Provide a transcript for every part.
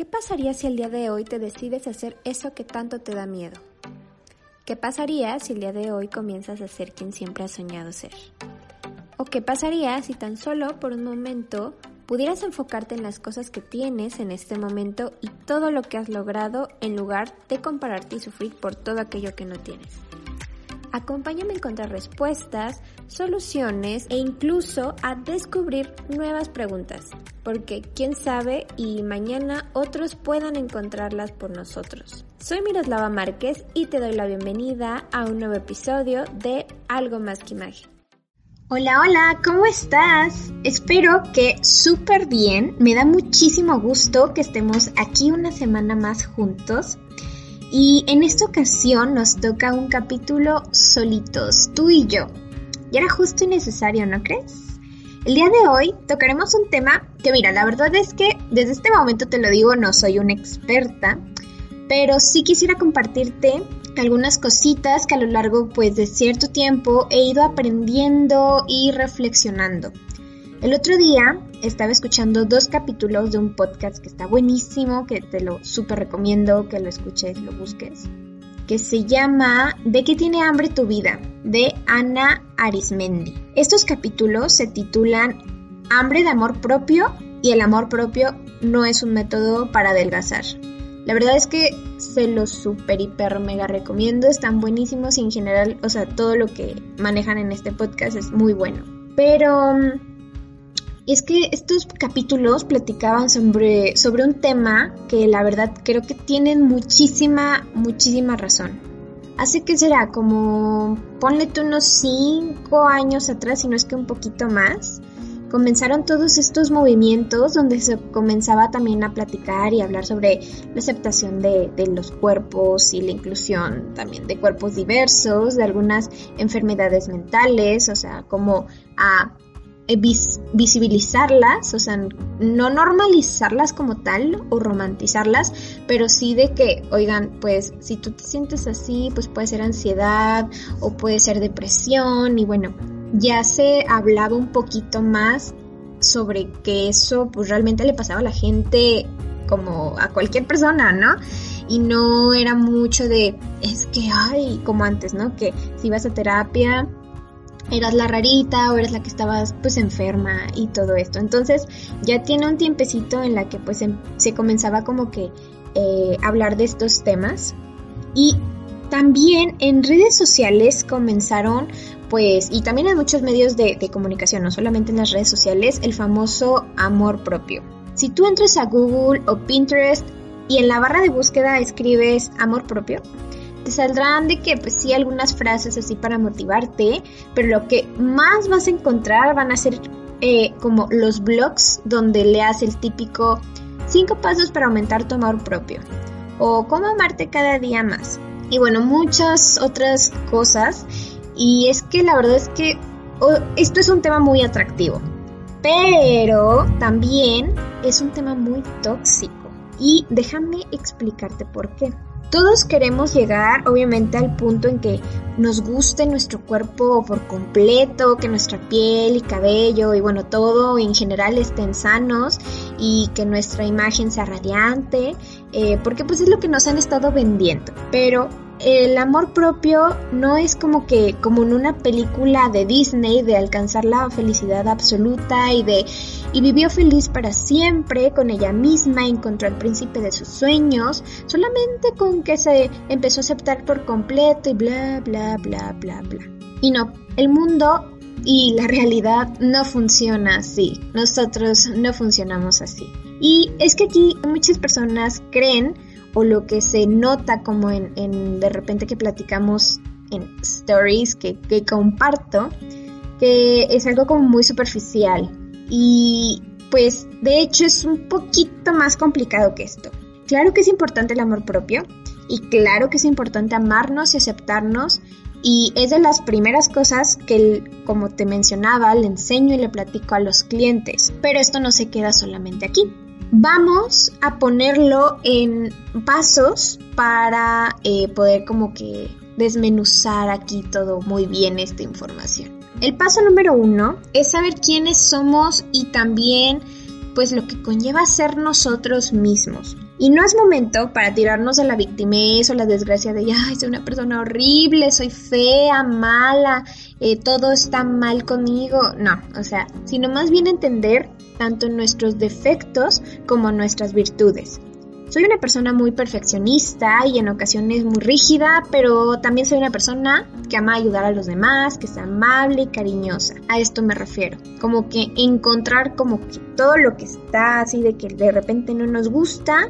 ¿Qué pasaría si el día de hoy te decides hacer eso que tanto te da miedo? ¿Qué pasaría si el día de hoy comienzas a ser quien siempre has soñado ser? ¿O qué pasaría si tan solo por un momento pudieras enfocarte en las cosas que tienes en este momento y todo lo que has logrado en lugar de compararte y sufrir por todo aquello que no tienes? Acompáñame a encontrar respuestas, soluciones e incluso a descubrir nuevas preguntas, porque quién sabe y mañana otros puedan encontrarlas por nosotros. Soy Miroslava Márquez y te doy la bienvenida a un nuevo episodio de Algo más que imagen. Hola, hola, ¿cómo estás? Espero que súper bien. Me da muchísimo gusto que estemos aquí una semana más juntos y en esta ocasión nos toca un capítulo solitos, tú y yo. Y era justo y necesario, ¿no crees? El día de hoy tocaremos un tema que mira, la verdad es que desde este momento te lo digo, no soy una experta, pero sí quisiera compartirte algunas cositas que a lo largo pues de cierto tiempo he ido aprendiendo y reflexionando. El otro día estaba escuchando dos capítulos de un podcast que está buenísimo, que te lo súper recomiendo que lo escuches, lo busques, que se llama ¿De qué tiene hambre tu vida? de Ana Arismendi. Estos capítulos se titulan Hambre de amor propio y el amor propio no es un método para adelgazar. La verdad es que se los super, hiper, mega recomiendo. Están buenísimos y en general, o sea, todo lo que manejan en este podcast es muy bueno. Pero mm, y es que estos capítulos platicaban sobre, sobre un tema que la verdad creo que tienen muchísima, muchísima razón. Hace que será como, ponle tú unos 5 años atrás, si no es que un poquito más, comenzaron todos estos movimientos donde se comenzaba también a platicar y hablar sobre la aceptación de, de, los cuerpos y la inclusión también de cuerpos diversos, de algunas enfermedades mentales, o sea, como a eh, visibilizarlas, o sea, no normalizarlas como tal o romantizarlas, pero sí de que, oigan, pues si tú te sientes así, pues puede ser ansiedad o puede ser depresión y bueno, ya se hablaba un poquito más sobre que eso pues realmente le pasaba a la gente como a cualquier persona, ¿no? Y no era mucho de, es que, ay, como antes, ¿no? Que si vas a terapia, eras la rarita o eres la que estabas pues enferma y todo esto. Entonces ya tiene un tiempecito en la que pues em, se comenzaba como que eh, hablar de estos temas y también en redes sociales comenzaron pues y también en muchos medios de, de comunicación, no solamente en las redes sociales, el famoso amor propio. Si tú entras a Google o Pinterest y en la barra de búsqueda escribes amor propio, te saldrán de que pues sí algunas frases así para motivarte, pero lo que más vas a encontrar van a ser eh, como los blogs donde leas el típico 5 pasos para aumentar tu amor propio o cómo amarte cada día más y bueno muchas otras cosas y es que la verdad es que esto es un tema muy atractivo pero también es un tema muy tóxico y déjame explicarte por qué. Todos queremos llegar, obviamente, al punto en que nos guste nuestro cuerpo por completo, que nuestra piel y cabello y bueno, todo en general estén sanos y que nuestra imagen sea radiante, eh, porque pues es lo que nos han estado vendiendo. Pero el amor propio no es como que como en una película de Disney de alcanzar la felicidad absoluta y de y vivió feliz para siempre con ella misma, encontró al príncipe de sus sueños, solamente con que se empezó a aceptar por completo y bla, bla, bla, bla, bla. Y no, el mundo y la realidad no funciona así. Nosotros no funcionamos así. Y es que aquí muchas personas creen, o lo que se nota como en, en de repente que platicamos en stories que, que comparto, que es algo como muy superficial, y pues de hecho es un poquito más complicado que esto. Claro que es importante el amor propio y claro que es importante amarnos y aceptarnos y es de las primeras cosas que, como te mencionaba, le enseño y le platico a los clientes. Pero esto no se queda solamente aquí. Vamos a ponerlo en pasos para eh, poder como que desmenuzar aquí todo muy bien esta información. El paso número uno es saber quiénes somos y también pues lo que conlleva ser nosotros mismos. Y no es momento para tirarnos a la victimez o la desgracia de, ay, soy una persona horrible, soy fea, mala, eh, todo está mal conmigo. No, o sea, sino más bien entender tanto nuestros defectos como nuestras virtudes. Soy una persona muy perfeccionista y en ocasiones muy rígida, pero también soy una persona que ama ayudar a los demás, que es amable y cariñosa. A esto me refiero. Como que encontrar como que todo lo que está así de que de repente no nos gusta,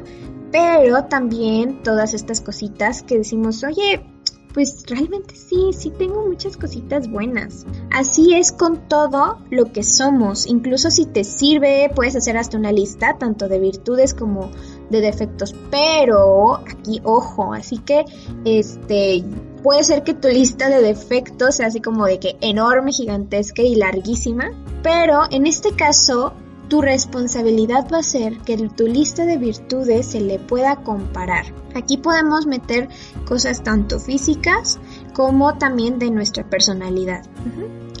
pero también todas estas cositas que decimos, oye, pues realmente sí, sí tengo muchas cositas buenas. Así es con todo lo que somos. Incluso si te sirve, puedes hacer hasta una lista, tanto de virtudes como de defectos. Pero aquí, ojo, así que este puede ser que tu lista de defectos sea así como de que enorme, gigantesca y larguísima. Pero en este caso, tu responsabilidad va a ser que tu lista de virtudes se le pueda comparar. Aquí podemos meter cosas tanto físicas como también de nuestra personalidad.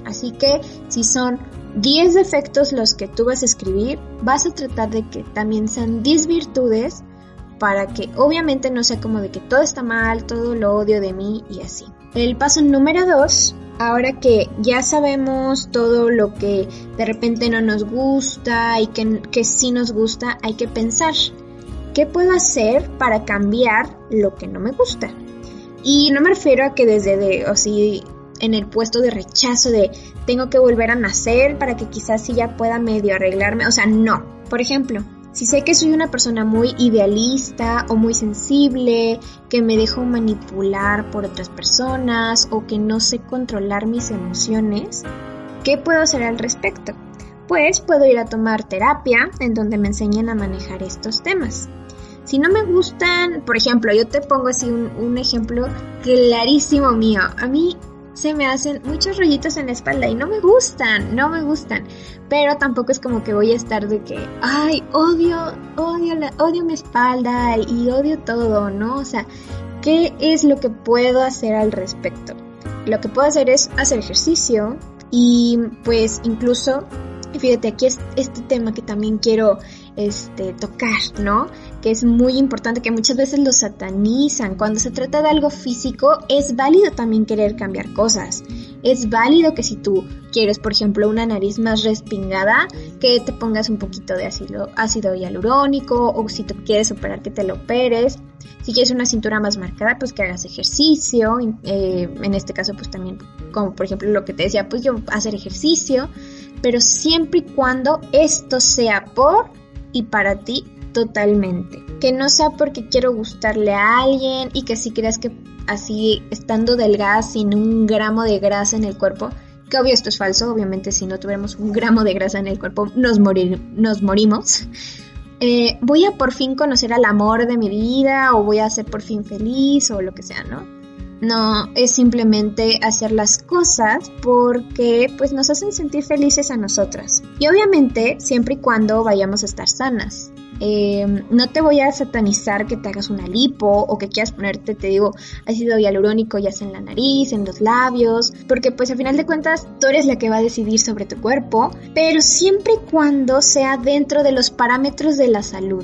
Así que si son 10 defectos los que tú vas a escribir, vas a tratar de que también sean 10 virtudes para que obviamente no sea como de que todo está mal, todo lo odio de mí y así. El paso número 2 ahora que ya sabemos todo lo que de repente no nos gusta y que, que sí nos gusta, hay que pensar, ¿qué puedo hacer para cambiar lo que no me gusta? Y no me refiero a que desde de, o si en el puesto de rechazo de tengo que volver a nacer para que quizás sí ya pueda medio arreglarme, o sea, no. Por ejemplo, si sé que soy una persona muy idealista o muy sensible, que me dejo manipular por otras personas o que no sé controlar mis emociones, ¿qué puedo hacer al respecto? Pues puedo ir a tomar terapia en donde me enseñen a manejar estos temas. Si no me gustan, por ejemplo, yo te pongo así un, un ejemplo clarísimo mío. A mí se me hacen muchos rollitos en la espalda y no me gustan, no me gustan. Pero tampoco es como que voy a estar de que, ay, odio, odio, la, odio mi espalda y odio todo, ¿no? O sea, ¿qué es lo que puedo hacer al respecto? Lo que puedo hacer es hacer ejercicio y pues incluso, fíjate, aquí es este tema que también quiero este, tocar, ¿no? Que es muy importante, que muchas veces lo satanizan. Cuando se trata de algo físico, es válido también querer cambiar cosas. Es válido que si tú quieres, por ejemplo, una nariz más respingada, que te pongas un poquito de ácido, ácido hialurónico, o si tú quieres operar, que te lo operes. Si quieres una cintura más marcada, pues que hagas ejercicio. Eh, en este caso, pues también, como por ejemplo lo que te decía, pues yo hacer ejercicio. Pero siempre y cuando esto sea por y para ti totalmente. Que no sea porque quiero gustarle a alguien y que si creas que así estando delgada sin un gramo de grasa en el cuerpo, que obvio esto es falso, obviamente si no tuviéramos un gramo de grasa en el cuerpo nos, morir, morimos. Eh, voy a por fin conocer al amor de mi vida o voy a ser por fin feliz o lo que sea, ¿no? No es simplemente hacer las cosas porque pues nos hacen sentir felices a nosotras. Y obviamente siempre y cuando vayamos a estar sanas. Eh, no te voy a satanizar que te hagas una lipo o que quieras ponerte, te digo, ácido hialurónico ya sea en la nariz, en los labios, porque pues a final de cuentas tú eres la que va a decidir sobre tu cuerpo, pero siempre y cuando sea dentro de los parámetros de la salud.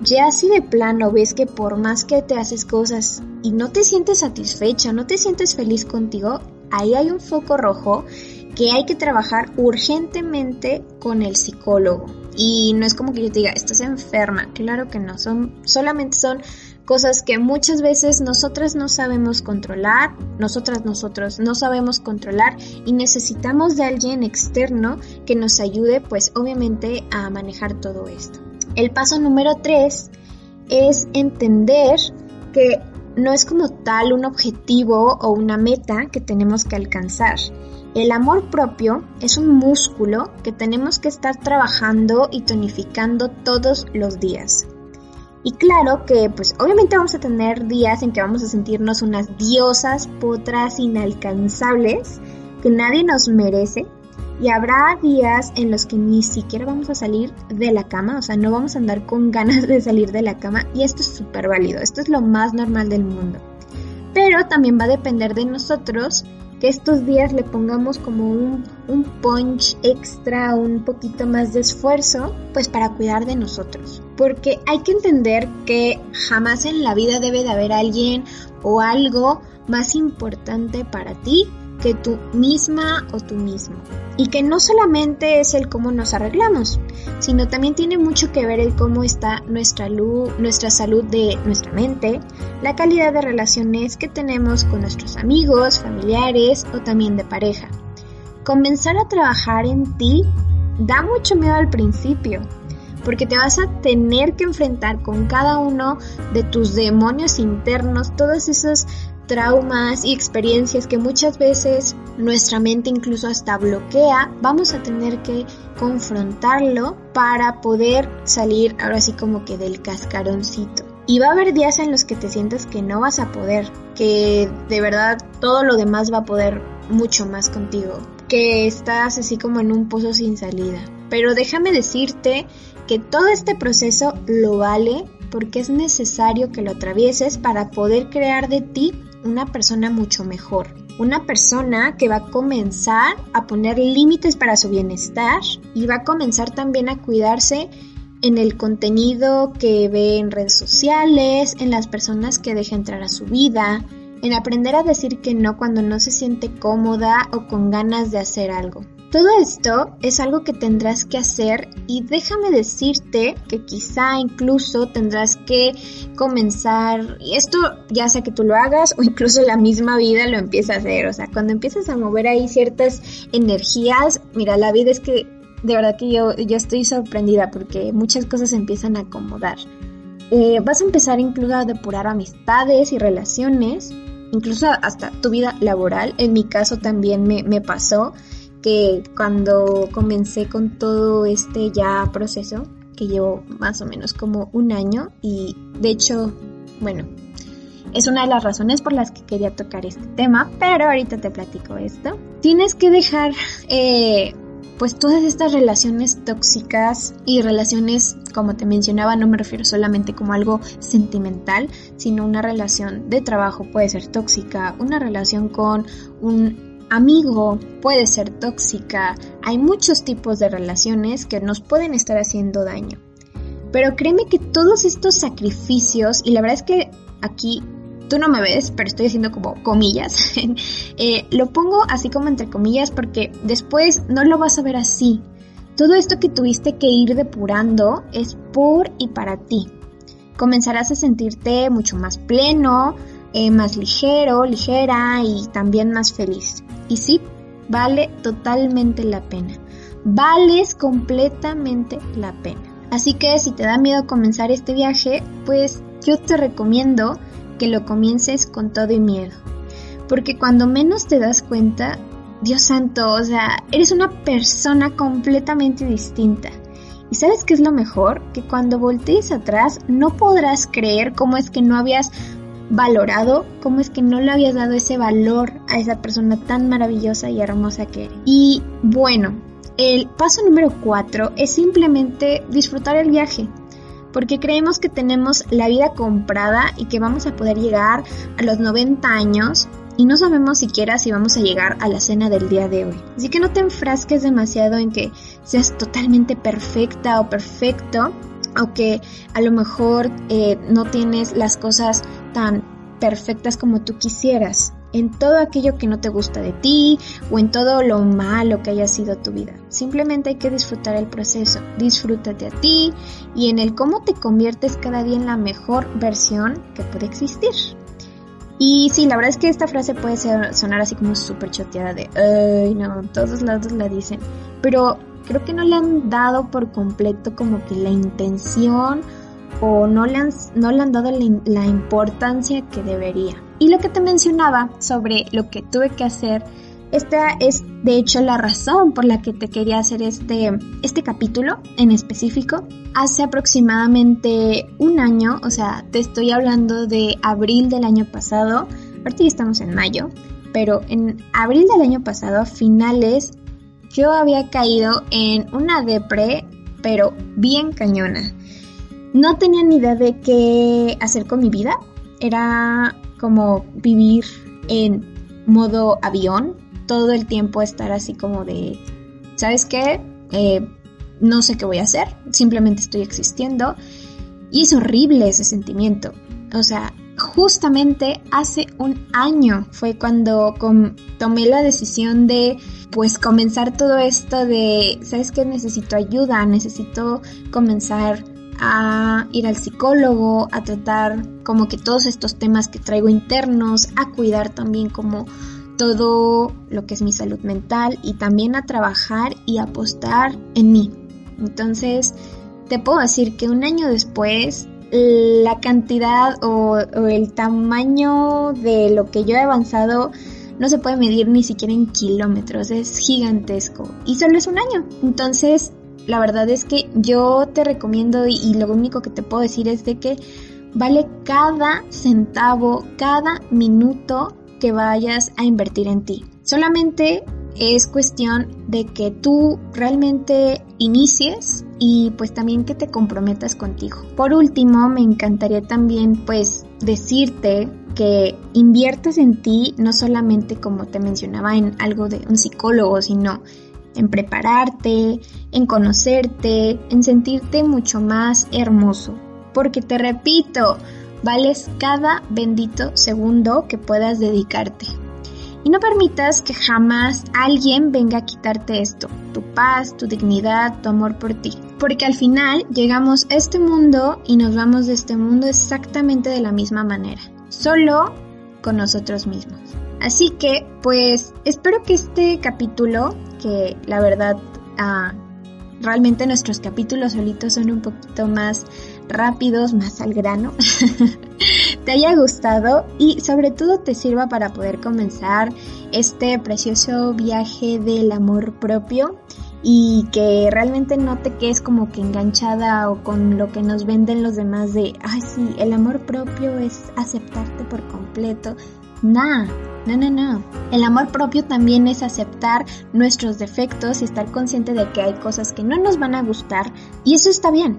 Ya si de plano ves que por más que te haces cosas y no te sientes satisfecha, no te sientes feliz contigo, ahí hay un foco rojo que hay que trabajar urgentemente con el psicólogo. Y no es como que yo te diga, estás enferma, claro que no, son solamente son cosas que muchas veces nosotras no sabemos controlar, nosotras nosotros no sabemos controlar y necesitamos de alguien externo que nos ayude pues obviamente a manejar todo esto. El paso número tres es entender que no es como tal un objetivo o una meta que tenemos que alcanzar. El amor propio es un músculo que tenemos que estar trabajando y tonificando todos los días. Y claro que pues obviamente vamos a tener días en que vamos a sentirnos unas diosas, potras inalcanzables que nadie nos merece, y habrá días en los que ni siquiera vamos a salir de la cama, o sea, no vamos a andar con ganas de salir de la cama y esto es súper válido, esto es lo más normal del mundo. Pero también va a depender de nosotros que estos días le pongamos como un, un punch extra, un poquito más de esfuerzo, pues para cuidar de nosotros. Porque hay que entender que jamás en la vida debe de haber alguien o algo más importante para ti que tú misma o tú mismo. Y que no solamente es el cómo nos arreglamos, sino también tiene mucho que ver el cómo está nuestra, luz, nuestra salud de nuestra mente, la calidad de relaciones que tenemos con nuestros amigos, familiares o también de pareja. Comenzar a trabajar en ti da mucho miedo al principio, porque te vas a tener que enfrentar con cada uno de tus demonios internos, todos esos traumas y experiencias que muchas veces nuestra mente incluso hasta bloquea, vamos a tener que confrontarlo para poder salir ahora sí como que del cascaroncito. Y va a haber días en los que te sientas que no vas a poder, que de verdad todo lo demás va a poder mucho más contigo, que estás así como en un pozo sin salida. Pero déjame decirte que todo este proceso lo vale porque es necesario que lo atravieses para poder crear de ti una persona mucho mejor. Una persona que va a comenzar a poner límites para su bienestar y va a comenzar también a cuidarse en el contenido que ve en redes sociales, en las personas que deja entrar a su vida, en aprender a decir que no cuando no se siente cómoda o con ganas de hacer algo. Todo esto es algo que tendrás que hacer y déjame decirte que quizá incluso tendrás que comenzar, y esto ya sea que tú lo hagas o incluso la misma vida lo empieza a hacer, o sea, cuando empiezas a mover ahí ciertas energías, mira, la vida es que de verdad que yo, yo estoy sorprendida porque muchas cosas empiezan a acomodar. Eh, vas a empezar incluso a depurar amistades y relaciones, incluso hasta tu vida laboral. En mi caso también me, me pasó que cuando comencé con todo este ya proceso, que llevo más o menos como un año y de hecho, bueno, es una de las razones por las que quería tocar este tema, pero ahorita te platico esto. Tienes que dejar eh, pues todas estas relaciones tóxicas y relaciones, como te mencionaba, no me refiero solamente como algo sentimental, sino una relación de trabajo puede ser tóxica, una relación con un amigo, puede ser tóxica, hay muchos tipos de relaciones que nos pueden estar haciendo daño. Pero créeme que todos estos sacrificios, y la verdad es que aquí tú no me ves, pero estoy haciendo como comillas, eh, lo pongo así como entre comillas porque después no lo vas a ver así. Todo esto que tuviste que ir depurando es por y para ti. Comenzarás a sentirte mucho más pleno, eh, más ligero, ligera y también más feliz. Y sí, vale totalmente la pena. Vales completamente la pena. Así que si te da miedo comenzar este viaje, pues yo te recomiendo que lo comiences con todo y miedo. Porque cuando menos te das cuenta, Dios santo, o sea, eres una persona completamente distinta. ¿Y sabes qué es lo mejor? Que cuando voltees atrás no podrás creer cómo es que no habías valorado, cómo es que no le habías dado ese valor a esa persona tan maravillosa y hermosa que eres. Y bueno, el paso número cuatro es simplemente disfrutar el viaje. Porque creemos que tenemos la vida comprada y que vamos a poder llegar a los 90 años y no sabemos siquiera si vamos a llegar a la cena del día de hoy. Así que no te enfrasques demasiado en que seas totalmente perfecta o perfecto o que a lo mejor eh, no tienes las cosas tan perfectas como tú quisieras, en todo aquello que no te gusta de ti o en todo lo malo que haya sido tu vida. Simplemente hay que disfrutar el proceso, disfrútate a ti y en el cómo te conviertes cada día en la mejor versión que puede existir. Y sí, la verdad es que esta frase puede ser, sonar así como súper choteada de, ay, no, todos lados la dicen, pero creo que no le han dado por completo como que la intención o no le han, no le han dado la, importancia que debería. Y lo que te mencionaba sobre lo que tuve que hacer, esta es de hecho la razón por la que te quería hacer este, este capítulo en específico. Hace aproximadamente un año, o sea, te estoy hablando de abril del año pasado, ahorita ya estamos en mayo, pero en abril del año pasado, a finales, yo había caído en una depre, pero bien cañona. No tenía ni idea de qué hacer con mi vida. Era como vivir en modo avión, todo el tiempo estar así como de, ¿sabes qué? Eh, no sé qué voy a hacer, simplemente estoy existiendo. Y es horrible ese sentimiento. O sea, justamente hace un año fue cuando tomé la decisión de pues comenzar todo esto de, ¿sabes qué? Necesito ayuda, necesito comenzar a ir al psicólogo, a tratar como que todos estos temas que traigo internos, a cuidar también como todo lo que es mi salud mental y también a trabajar y apostar en mí. Entonces, te puedo decir que un año después la cantidad o, el tamaño de lo que yo he avanzado no se puede medir ni siquiera en kilómetros, es gigantesco. Y solo es un año. Entonces, la verdad es que yo te recomiendo y, lo único que te puedo decir es de que vale cada centavo, cada minuto que vayas a invertir en ti. Solamente es cuestión de que tú realmente inicies y pues también que te comprometas contigo. Por último, me encantaría también pues decirte que inviertas en ti no solamente como te mencionaba en algo de un psicólogo, sino en prepararte, en conocerte, en sentirte mucho más hermoso. Porque te repito, vales cada bendito segundo que puedas dedicarte. Y no permitas que jamás alguien venga a quitarte esto, tu paz, tu dignidad, tu amor por ti. Porque al final llegamos a este mundo y nos vamos de este mundo exactamente de la misma manera, solo con nosotros mismos. Así que, pues, espero que este capítulo, que la verdad, ah, realmente nuestros capítulos solitos son un poquito más rápidos, más al grano, te haya gustado y sobre todo te sirva para poder comenzar este precioso viaje del amor propio y que realmente no te quedes como que enganchada o con lo que nos venden los demás de, ay sí, el amor propio es aceptarte por completo. Nah, no, no, no. El amor propio también es aceptar nuestros defectos y estar consciente de que hay cosas que no nos van a gustar y eso está bien.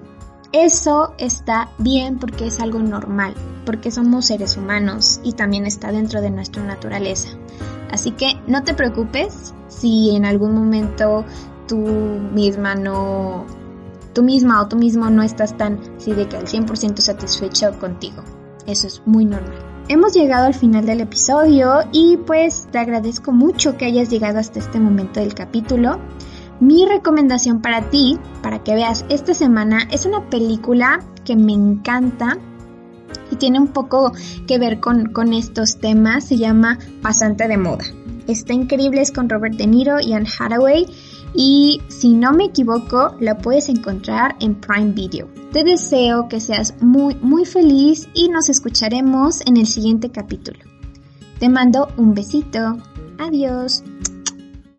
Eso está bien porque es algo normal, porque somos seres humanos y también está dentro de nuestra naturaleza. Así que no te preocupes si en algún momento tú misma no, tú misma o tú mismo no estás tan, sí, de que al 100% satisfecho contigo. Eso es muy normal. Hemos llegado al final del episodio y pues te agradezco mucho que hayas llegado hasta este momento del capítulo. Mi recomendación para ti, para que veas esta semana, es una película que me encanta y tiene un poco que ver con, con estos temas. Se llama Pasante de Moda. Está increíble, es con Robert De Niro y Anne Hathaway. Y si no me equivoco, la puedes encontrar en Prime Video. Te deseo que seas muy, muy feliz y nos escucharemos en el siguiente capítulo. Te mando un besito. Adiós.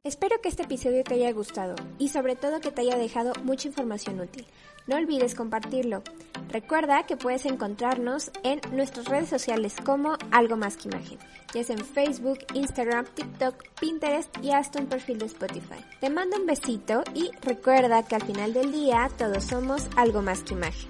Espero que este episodio te haya gustado y sobre todo que te haya dejado mucha información útil. No olvides compartirlo. Recuerda que puedes encontrarnos en nuestras redes sociales como Algo Más que Imagen, ya sea en Facebook, Instagram, TikTok, Pinterest y hasta un perfil de Spotify. Te mando un besito y recuerda que al final del día todos somos algo más que imagen.